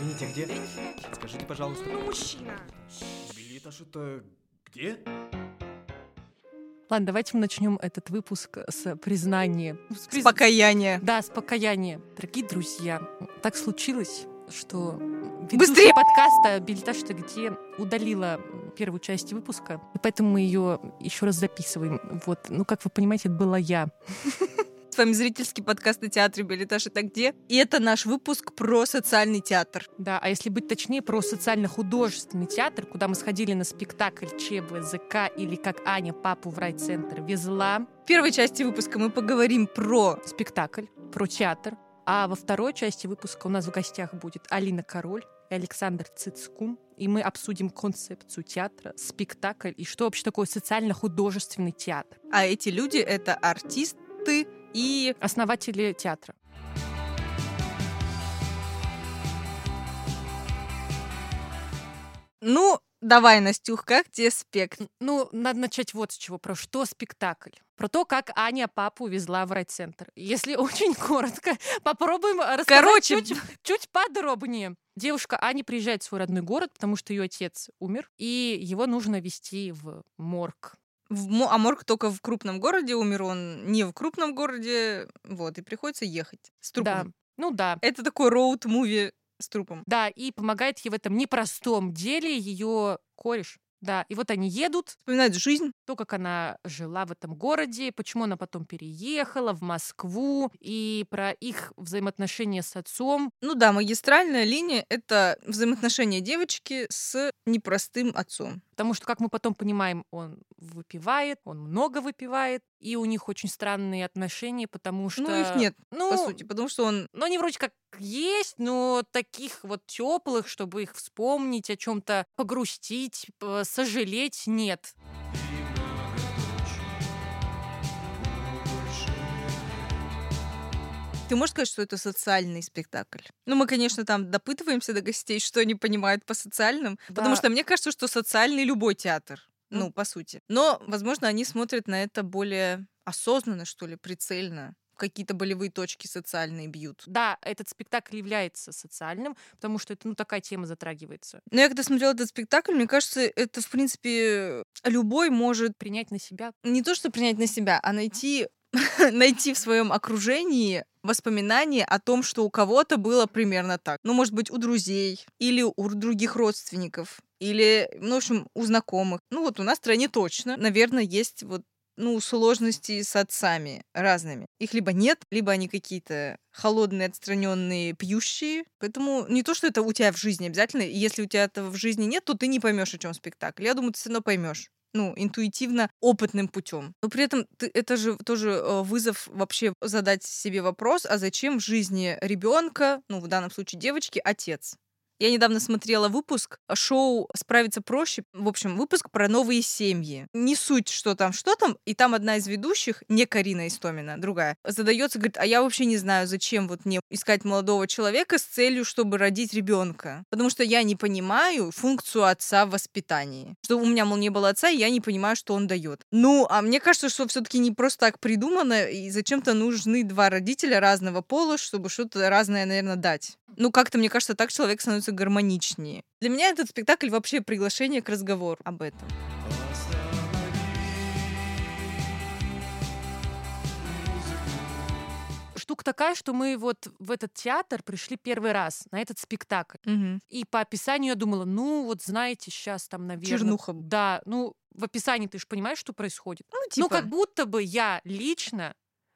Извините, а где? Скажите, пожалуйста. Ну, мужчина. Билетаж это где? Ладно, давайте мы начнем этот выпуск с признания. С приз- Покаяние. Да, с покаяния. Дорогие друзья, так случилось, что Быстрее! подкаста «Билетаж ты где» удалила первую часть выпуска, и поэтому мы ее еще раз записываем. Вот, ну, как вы понимаете, это была я. Вами зрительский подкаст на театре «Билетаж это где?» И это наш выпуск про социальный театр. Да, а если быть точнее, про социально-художественный театр, куда мы сходили на спектакль ЧБЗК или как Аня папу в райцентр везла В первой части выпуска мы поговорим про... спектакль, про театр. А во второй части выпуска у нас в гостях будет Алина Король и Александр Цицкун. И мы обсудим концепцию театра, спектакль и что вообще такое социально-художественный театр. А эти люди — это артисты и... Основатели театра. Ну, давай, Настюх, как тебе спект? Ну, надо начать вот с чего. Про что спектакль? Про то, как Аня папу везла в райцентр. Если очень коротко, попробуем рассказать Короче. чуть, чуть подробнее. Девушка Аня приезжает в свой родной город, потому что ее отец умер, и его нужно везти в морг. В А морг только в крупном городе умер, он не в крупном городе, вот, и приходится ехать с Да. трупом. Ну да. Это такой роуд-муви с трупом. Да, и помогает ей в этом непростом деле ее кореш. Да, и вот они едут, Вспоминает жизнь. то, как она жила в этом городе, почему она потом переехала в Москву, и про их взаимоотношения с отцом. Ну да, магистральная линия — это взаимоотношения девочки с непростым отцом. Потому что, как мы потом понимаем, он выпивает, он много выпивает, и у них очень странные отношения, потому что... Ну, их нет, ну, по сути, потому что он Ну, они вроде как есть, но таких вот теплых, чтобы их вспомнить, о чем-то погрустить, п- сожалеть, нет. Ты можешь сказать, что это социальный спектакль? Ну, мы, конечно, там допытываемся до гостей, что они понимают по социальным, потому Да. что мне кажется, что социальный любой театр, ну, Ну. по сути. Но, возможно, они смотрят на это более осознанно, что ли, прицельно. Какие-то болевые точки социальные бьют. Да, этот спектакль является социальным, потому что это, ну, такая тема затрагивается. Но я когда смотрела этот спектакль, мне кажется, это, в принципе, любой может Принять на себя. не то, что принять на себя, а найти, найти в своем окружении воспоминания о том, что у кого-то было примерно так. Ну, может быть, у друзей или у других родственников, или, ну, в общем, у знакомых. Ну, вот у нас в стране точно, наверное, есть вот ну, сложности с отцами разными. Их либо нет, либо они какие-то холодные, отстраненные, пьющие. Поэтому не то, что это у тебя в жизни обязательно. Если у тебя этого в жизни нет, то ты не поймешь, о чем спектакль. Я думаю, ты все равно поймешь ну, интуитивно, опытным путем. Но при этом ты, это же тоже э, вызов вообще задать себе вопрос, а зачем в жизни ребенка, ну, в данном случае девочки, отец? Я недавно смотрела выпуск шоу «Справиться проще». В общем, выпуск про новые семьи. Не суть, что там, что там. И там одна из ведущих, не Карина Истомина, другая, задается, говорит, а я вообще не знаю, зачем вот мне искать молодого человека с целью, чтобы родить ребенка. Потому что я не понимаю функцию отца в воспитании. Что у меня, мол, не было отца, и я не понимаю, что он дает. Ну, а мне кажется, что все-таки не просто так придумано, и зачем-то нужны два родителя разного пола, чтобы что-то разное, наверное, дать. Ну, как-то, мне кажется, так человек становится гармоничнее. Для меня этот спектакль вообще приглашение к разговору об этом. Штука такая, что мы вот в этот театр пришли первый раз, на этот спектакль. Мгм. И по описанию я думала, ну вот знаете, сейчас там, наверное... Чернуха. Да, ну в описании ты же понимаешь, что происходит. Ну, Ну, типа, как будто бы я лично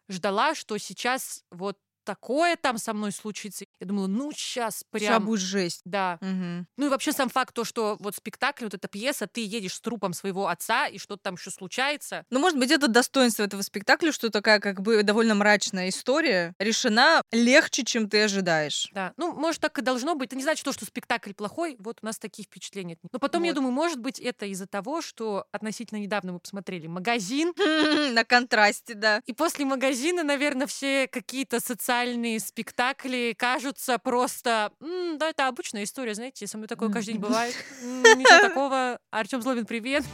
ждала, что сейчас вот такое там со мной случится. Я думала, ну, сейчас прям... будет жесть. Да. Мгм. Ну и вообще сам факт то, что вот спектакль, вот эта пьеса, ты едешь с трупом своего отца, и что-то там еще случается. Ну, может быть, это достоинство этого спектакля, что такая как бы довольно мрачная история решена легче, чем ты ожидаешь. Да. Ну, может, так и должно быть. Это не значит, то, что спектакль плохой. Вот у нас такие впечатления. Но потом, я Вот. думаю, может быть, это из-за того, что относительно недавно мы посмотрели магазин, На контрасте, да. И после магазина, наверное, все какие-то социальные спектакли кажутся просто... «М, да, это обычная история, знаете, со мной такое каждый день бывает. Ничего такого. Артем Злобин, привет.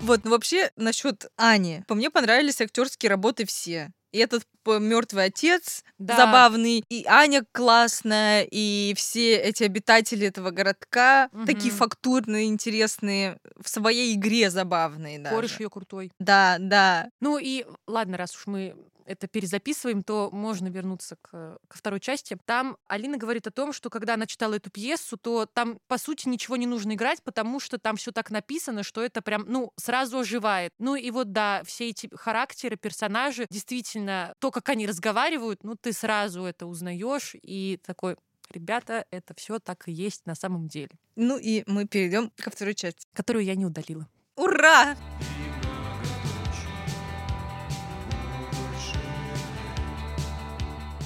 Вот, ну вообще, насчет Ани. По мне понравились актерские работы все. И этот мертвый отец Да. забавный, и Аня классная, и все эти обитатели этого городка такие Мгм. фактурные, интересные, в своей игре забавные даже. Кореш ее крутой. Да, да. Ну и ладно, раз уж мы это перезаписываем, то можно вернуться к, ко второй части. Там Алина говорит о том, что когда она читала эту пьесу, то там, по сути, ничего не нужно играть, потому что там все так написано, что это прям, ну, сразу оживает. Ну и вот, да, все эти характеры, персонажи, действительно, то, как они разговаривают, ну, ты сразу это узнаешь и такой, ребята, это все так и есть на самом деле, Ну и мы перейдем ко второй части. которую я не удалила. Ура!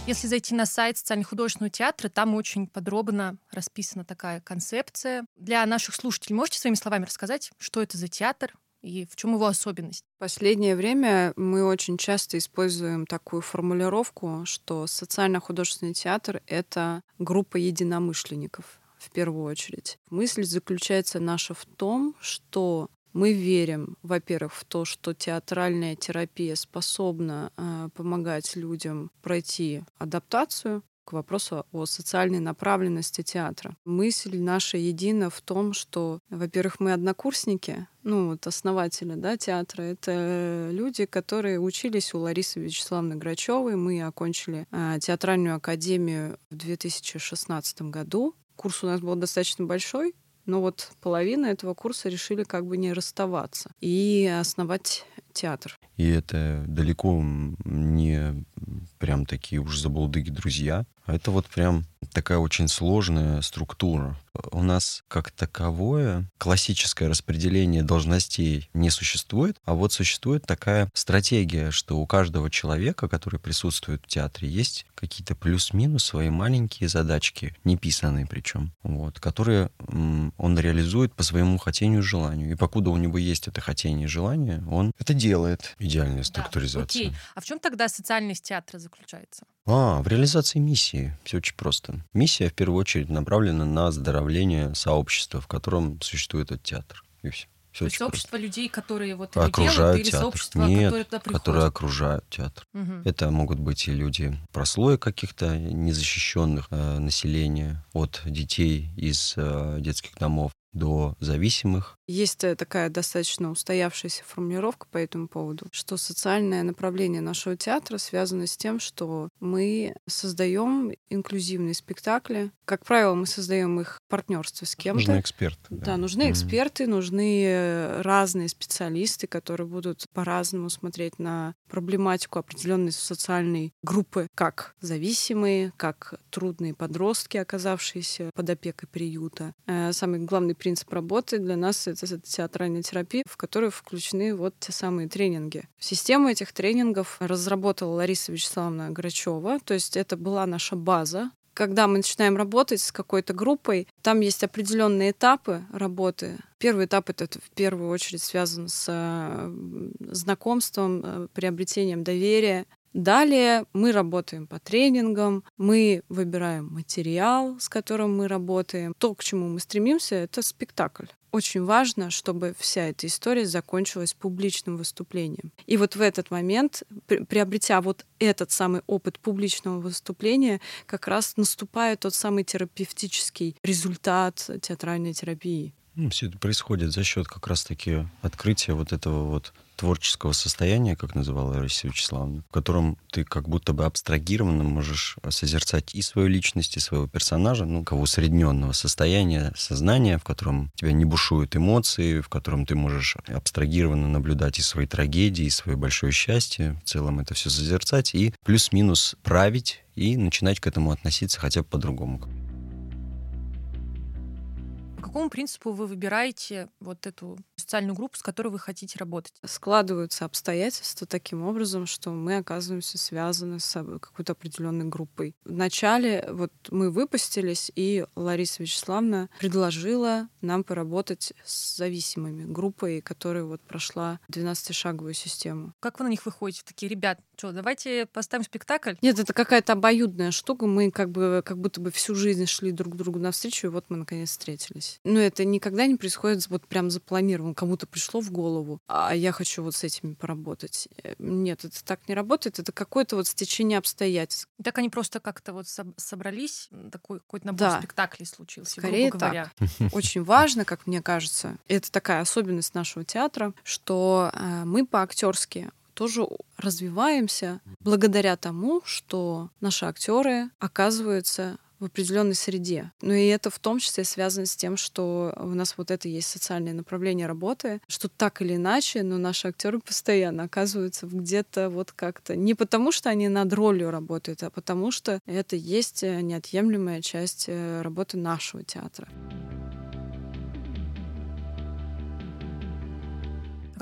Если зайти на сайт социально-художественного театра, там очень подробно расписана такая концепция. Для наших слушателей можете своими словами рассказать, что это за театр и в чем его особенность? Последнее время мы очень часто используем такую формулировку, что социально-художественный театр — это группа единомышленников в первую очередь. Мысль заключается наша в том, что мы верим, во-первых, в то, что театральная терапия способна э, помогать людям пройти адаптацию к вопросу о социальной направленности театра. Мысль наша едина в том, что, во-первых, мы однокурсники, ну вот основатели да, театра, это люди, которые учились у Ларисы Вячеславовны Грачевой. Мы окончили э, театральную академию в 2016 году. Курс у нас был достаточно большой, но вот половина этого курса решили как бы не расставаться и основать театр. И это далеко не прям такие уж забулдыги друзья, а это вот прям такая очень сложная структура. У нас как таковое классическое распределение должностей не существует, а вот существует такая стратегия, что у каждого человека, который присутствует в театре, есть какие-то плюс-минус свои маленькие задачки, неписанные причем, вот, которые он реализует по своему хотению и желанию. И покуда у него есть это хотение и желание, он это делает. Идеальная структуризация. Окей. А в чем тогда социальность театра заключается? А, в реализации миссии. Все очень просто. Миссия, в первую очередь, направлена на оздоровление сообщества, в котором существует этот театр. И все. Все То есть сообщество людей, которые вот просто. это делают, Окружают или театр. сообщество, Нет, которые туда приходят? которые окружают театр. Мгм. Это могут быть и люди прослоя каких-то незащищенных э, населения, от детей из э, детских домов до зависимых. Есть э, такая достаточно устоявшаяся формулировка по этому поводу, что социальное направление нашего театра связано с тем, что мы создаем инклюзивные спектакли. Как правило, мы создаем их в партнерстве с кем-то. Нужны эксперты. Да, нужны Мгм. эксперты, нужны э, разные специалисты, которые будут по-разному смотреть на проблематику определенной социальной группы, как зависимые, как трудные подростки, оказавшиеся под опекой приюта. Э, Самый главный принцип работы для нас — это театральная терапия, в которую включены вот те самые тренинги. Систему этих тренингов разработала Лариса Вячеславовна Грачева, то есть это была наша база, когда мы начинаем работать с какой-то группой, там есть определенные этапы работы. Первый этап это в первую очередь связан с знакомством, э, приобретением доверия. Далее мы работаем по тренингам, мы выбираем материал, с которым мы работаем. То, к чему мы стремимся, это спектакль. Очень важно, чтобы вся эта история закончилась публичным выступлением. И вот в этот момент, при- приобретя вот этот самый опыт публичного выступления, как раз наступает тот самый терапевтический результат театральной терапии. Ну, все это происходит за счет как раз-таки открытия вот этого вот творческого состояния, как называла Раиса Вячеславовна, в котором ты как будто бы абстрагированно можешь созерцать и свою личность, и своего персонажа, ну, кого усредненного состояния сознания, в котором тебя не бушуют эмоции, в котором ты можешь абстрагированно наблюдать и свои трагедии, и свое большое счастье, в целом это все созерцать, и плюс-минус править, и начинать к этому относиться хотя бы по-другому. Какому принципу вы выбираете вот эту социальную группу, с которой вы хотите работать? Складываются обстоятельства таким образом, что мы оказываемся связаны с какой-то определенной группой. Вначале вот мы выпустились, и Лариса Вячеславовна предложила нам поработать с зависимыми группой, которая вот прошла 12-шаговую систему. Как вы на них выходите? Такие, ребят, что, давайте поставим спектакль? Нет, это какая-то обоюдная штука. Мы как бы как будто бы всю жизнь шли друг к другу навстречу, и вот мы наконец встретились. Но это никогда не происходит вот прям запланировано. Кому-то пришло в голову, а я хочу вот с этими поработать. Э, Нет, это так не работает. Это какое-то вот стечение обстоятельств. Так они просто как-то вот соб- собрались, такой какой-то набор Да. спектаклей случился, Скорее грубо говоря. Очень важно, как мне кажется, это такая особенность нашего театра, что э, мы по-актерски тоже развиваемся благодаря тому, что наши актеры оказываются в определенной среде. Ну и это в том числе связано с тем, что у нас вот это есть социальное направление работы, что так или иначе, но наши актеры постоянно оказываются где-то вот как-то не потому, что они над ролью работают, а потому что это есть э, неотъемлемая часть э, работы нашего театра.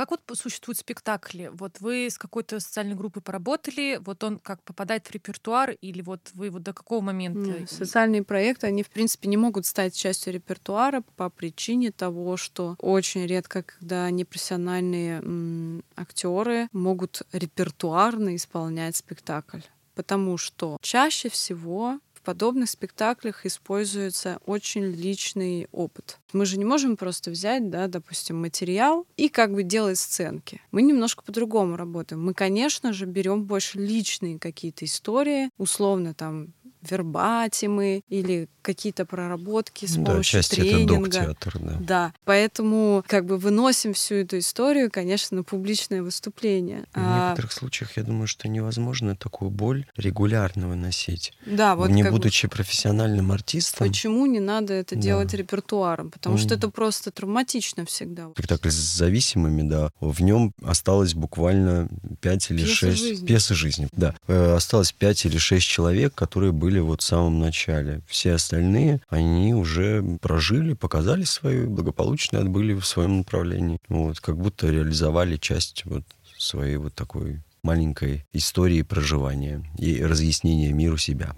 Как вот существуют спектакли? Вот вы с какой-то социальной группой поработали, вот он как попадает в репертуар, или вот вы вот до какого момента? Не, Социальные проекты, они, в принципе, не могут стать частью репертуара по причине того, что очень редко, когда непрофессиональные актеры могут репертуарно исполнять спектакль. Потому что чаще всего в подобных спектаклях используется очень личный опыт. Мы же не можем просто взять, да, допустим, материал и как бы делать сценки. Мы немножко по-другому работаем. Мы, конечно же, берем больше личные какие-то истории, условно там вербатимы или какие-то проработки с Да, помощью часть это тренинга. док-театр, да. Да, поэтому как бы выносим всю эту историю, конечно, на публичное выступление. В А, некоторых случаях, я думаю, что невозможно такую боль регулярно выносить. да, вот не как бы будучи профессиональным артистом, Почему не надо это Да. делать репертуаром? Потому что Мгм. это просто травматично всегда. спектакль с зависимыми, да, в нем осталось буквально 5 или Пьеса 6 жизни. пьесы жизни. Да, Э, осталось 5 или 6 человек, которые были вот в самом начале. Все остальные, они уже прожили, показали свою, благополучно отбыли в своем направлении. Вот, как будто реализовали часть вот своей вот такой маленькой истории проживания и разъяснения миру себя.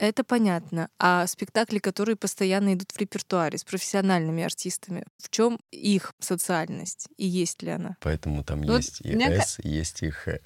Это понятно. А спектакли, которые постоянно идут в репертуаре с профессиональными артистами, в чем их социальность и есть ли она? Поэтому там Вот есть и мне ка- «С», есть и «Х».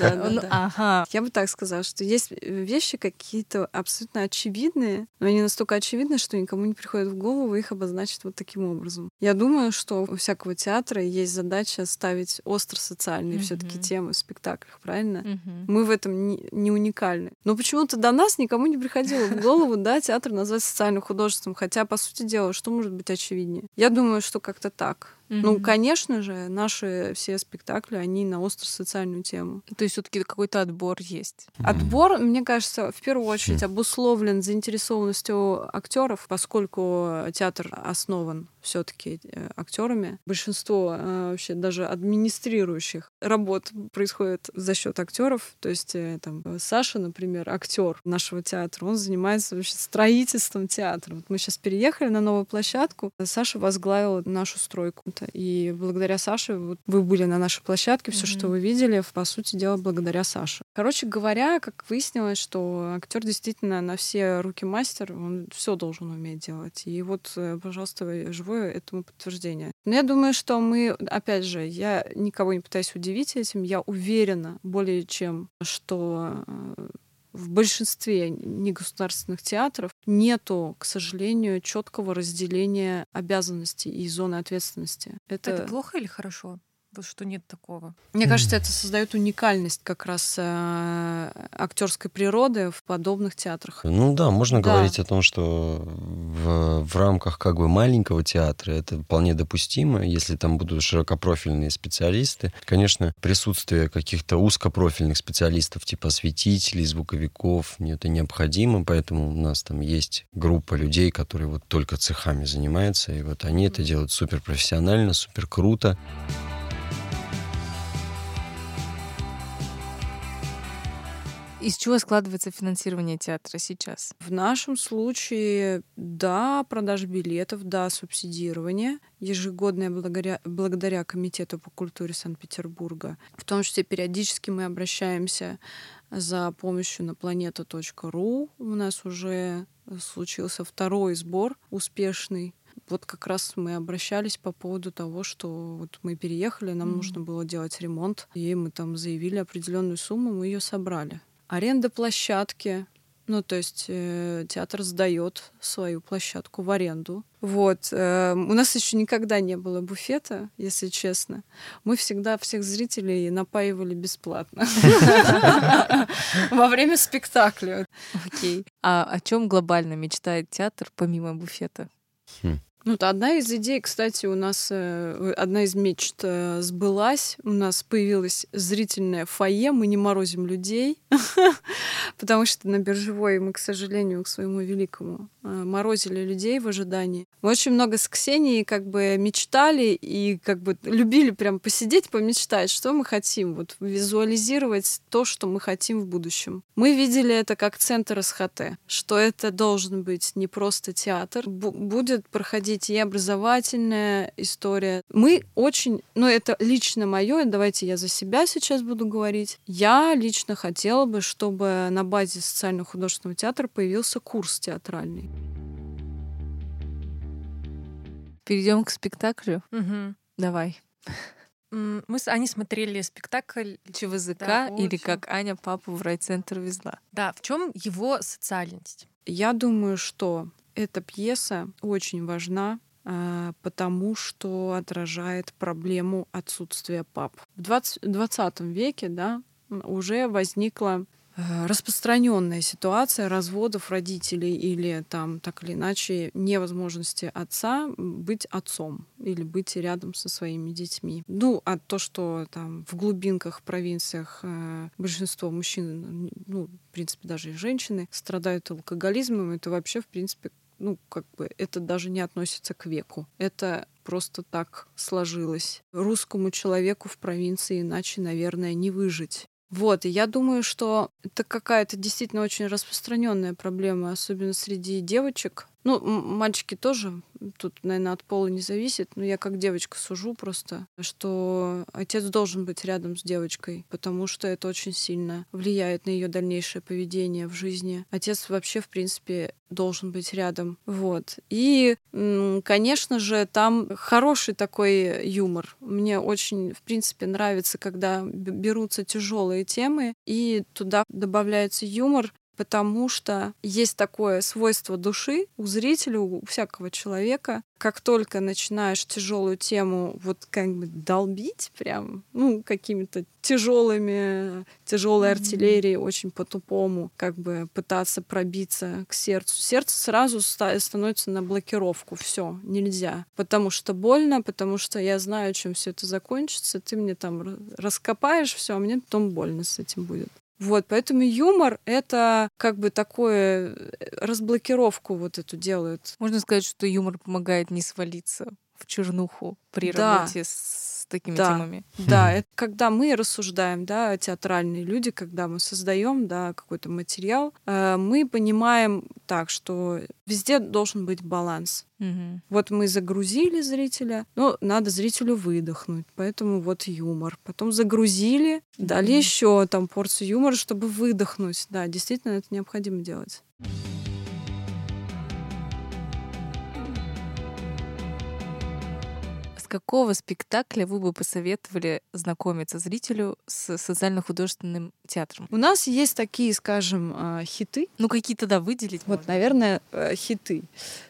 Да, да, Ну, да. Ага. Я бы так сказала, что есть вещи какие-то абсолютно очевидные, но они настолько очевидны, что никому не приходит в голову их обозначить вот таким образом. Я думаю, что у всякого театра есть задача ставить остро социальные все-таки темы в спектаклях, правильно? Мы в этом не, не уникальны. Но почему-то до нас никому не приходило в голову, да, театр назвать социальным художеством. Хотя, по сути дела, что может быть очевиднее? Я думаю, что как-то так. Ну, Мгм. конечно же, наши все спектакли, они на остро социальную тему. То есть все-таки какой-то отбор есть. Отбор, мне кажется, в первую очередь обусловлен заинтересованностью актеров, поскольку театр основан все-таки актерами. Большинство э, вообще даже администрирующих работ происходит за счет актеров. То есть э, там Саша, например, актер нашего театра, он занимается вообще строительством театра. Вот мы сейчас переехали на новую площадку. Саша возглавила нашу стройку. И благодаря Саше вот вы были на нашей площадке, все, что Мгм. вы видели, по сути дела, благодаря Саше. Короче говоря, как выяснилось, что актер действительно на все руки мастер, он все должен уметь делать. И вот, э, пожалуйста, живое этому подтверждение. Но я думаю, что мы, опять же, я никого не пытаюсь удивить этим, я уверена более чем, что э, в большинстве негосударственных театров нету, к сожалению, четкого разделения обязанностей и зоны ответственности. Это... плохо или хорошо? Вот что нет такого. Мне кажется, это создает уникальность как раз э, актерской природы в подобных театрах. Ну да, можно Да. говорить о том, что в, в рамках как бы маленького театра это вполне допустимо, если там будут широкопрофильные специалисты. Конечно, присутствие каких-то узкопрофильных специалистов типа осветителей, звуковиков, это необходимо, поэтому у нас там есть группа людей, которые вот только цехами занимаются, и вот они это делают супер профессионально, супер круто. Из чего складывается финансирование театра сейчас? В нашем случае, да, продажа билетов, да, субсидирование ежегодное благодаря, благодаря Комитету по культуре Санкт-Петербурга. В том числе периодически мы обращаемся за помощью на planeta.ru. У нас уже случился второй сбор успешный. Вот как раз мы обращались по поводу того, что вот мы переехали, нам Мгм. нужно было делать ремонт, и мы там заявили определенную сумму, мы ее собрали. Аренда площадки Ну, то есть э, театр сдает свою площадку в аренду. Вот. э, у нас еще никогда не было буфета, если честно. Мы всегда всех зрителей напаивали бесплатно во время спектакля. Окей. А о чем глобально мечтает театр помимо буфета? Ну, это одна из идей, кстати, у нас э, одна из мечт э, сбылась. У нас появилось зрительное фойе, мы не морозим людей, потому что на биржевой мы, к сожалению, к своему великому э, морозили людей в ожидании. Мы очень много с Ксенией как бы мечтали и как бы любили прям посидеть, помечтать, что мы хотим, вот визуализировать то, что мы хотим в будущем. Мы видели это как центр СХТ, что это должен быть не просто театр, бу- будет проходить и образовательная история. Мы очень, ну это лично мое, давайте я за себя сейчас буду говорить. Я лично хотела бы, чтобы на базе социально-художественного театра появился курс театральный. Перейдем к спектаклю. Мгм. Давай. Мы, с- они смотрели спектакль. ЧВЗК Да, или очень. как Аня папу в райцентр везла. Да, в чем его социальность? Я думаю, что эта пьеса очень важна, а, потому что отражает проблему отсутствия пап. В 20, 20 веке да, уже возникла распространенная ситуация разводов родителей или там так или иначе невозможности отца быть отцом или быть рядом со своими детьми. Ну, а то, что там в глубинках, провинциях э, большинство мужчин, ну, в принципе, даже и женщины страдают алкоголизмом, это вообще, в принципе, ну, как бы это даже не относится к веку. Это просто так сложилось. Русскому человеку в провинции иначе, наверное, не выжить. Вот, и я думаю, что это какая-то действительно очень распространенная проблема, особенно среди девочек. Ну, мальчики тоже, тут, наверное, от пола не зависит, но я как девочка сужу просто, что отец должен быть рядом с девочкой, потому что это очень сильно влияет на ее дальнейшее поведение в жизни. Отец вообще, в принципе, должен быть рядом. Вот. И, конечно же, там хороший такой юмор. Мне очень, в принципе, нравится, когда берутся тяжелые темы, и туда добавляется юмор, потому что есть такое свойство души у зрителя, у всякого человека. Как только начинаешь тяжелую тему вот как бы долбить прям, ну, какими-то тяжелыми, тяжелой артиллерией, очень по-тупому, как бы пытаться пробиться к сердцу. Сердце сразу ста- становится на блокировку. Все, нельзя. Потому что больно, потому что я знаю, чем все это закончится. Ты мне там ра- раскопаешь все, а мне потом больно с этим будет. Вот, поэтому юмор — это как бы такое э, разблокировку вот эту делают. Можно сказать, что юмор помогает не свалиться в чернуху при Да. работе с такими Да. темами. Да, это когда мы рассуждаем, да, театральные люди, когда мы создаем, да, какой-то материал, э, мы понимаем так, что везде должен быть баланс. Мгм. Вот мы загрузили зрителя, но надо зрителю выдохнуть, поэтому вот юмор. Потом загрузили, дали еще там порцию юмора, чтобы выдохнуть. Да, действительно, это необходимо делать. Какого спектакля вы бы посоветовали знакомиться зрителю с социально-художественным театром? У нас есть такие, скажем, а, хиты. Ну, какие-то, да, выделить Вот, можно. наверное, э, хиты.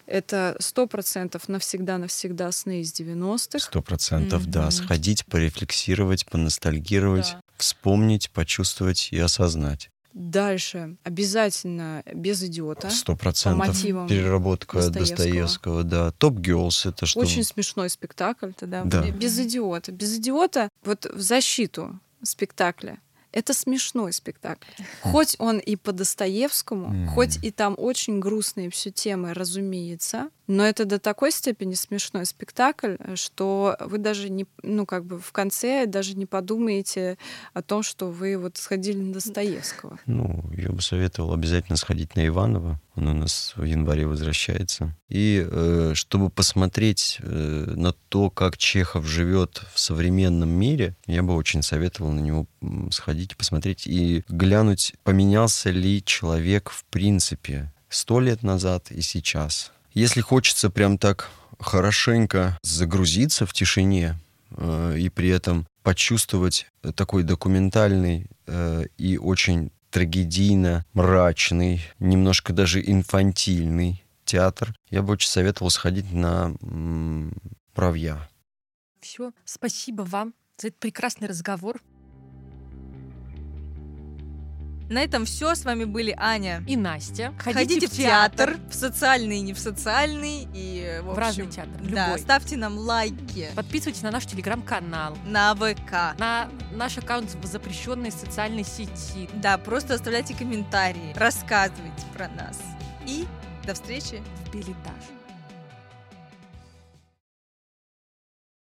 Это сто процентов навсегда-навсегда сны из 90-х. Сто процентов, да. Сходить, порефлексировать, поностальгировать, Да. вспомнить, почувствовать и осознать. Дальше обязательно без идиота. Сто процентов. Переработка Достоевского. Достоевского, да. Топ Girls это что? Очень смешной спектакль. Это да. Без идиота. Без идиота вот в защиту спектакля. Это смешной спектакль. Хоть он и по Достоевскому, Мгм. хоть и там очень грустные все темы, разумеется, но это до такой степени смешной спектакль, что вы даже не, ну как бы в конце даже не подумаете о том, что вы вот сходили на Достоевского. Ну, я бы советовал обязательно сходить на Иванова. Он у нас в январе возвращается. И э, чтобы посмотреть э, на то, как Чехов живет в современном мире, я бы очень советовал на него сходить посмотреть и глянуть, поменялся ли человек в принципе сто лет назад и сейчас. Если хочется прям так хорошенько загрузиться в тишине э, и при этом почувствовать такой документальный э, и очень трагедийно-мрачный, немножко даже инфантильный театр, я бы очень советовал сходить на м, «Правья». Все, спасибо вам за этот прекрасный разговор. На этом все. С вами были Аня. И Настя. Ходите, в театр, в социальный не в социальный. И, в, В разный общем, театр, в Да, любой. ставьте нам лайки Подписывайтесь на наш телеграм-канал, на ВК. на наш аккаунт в запрещенной социальной сети. Да, просто оставляйте комментарии, рассказывайте про нас. И до встречи В билетаж.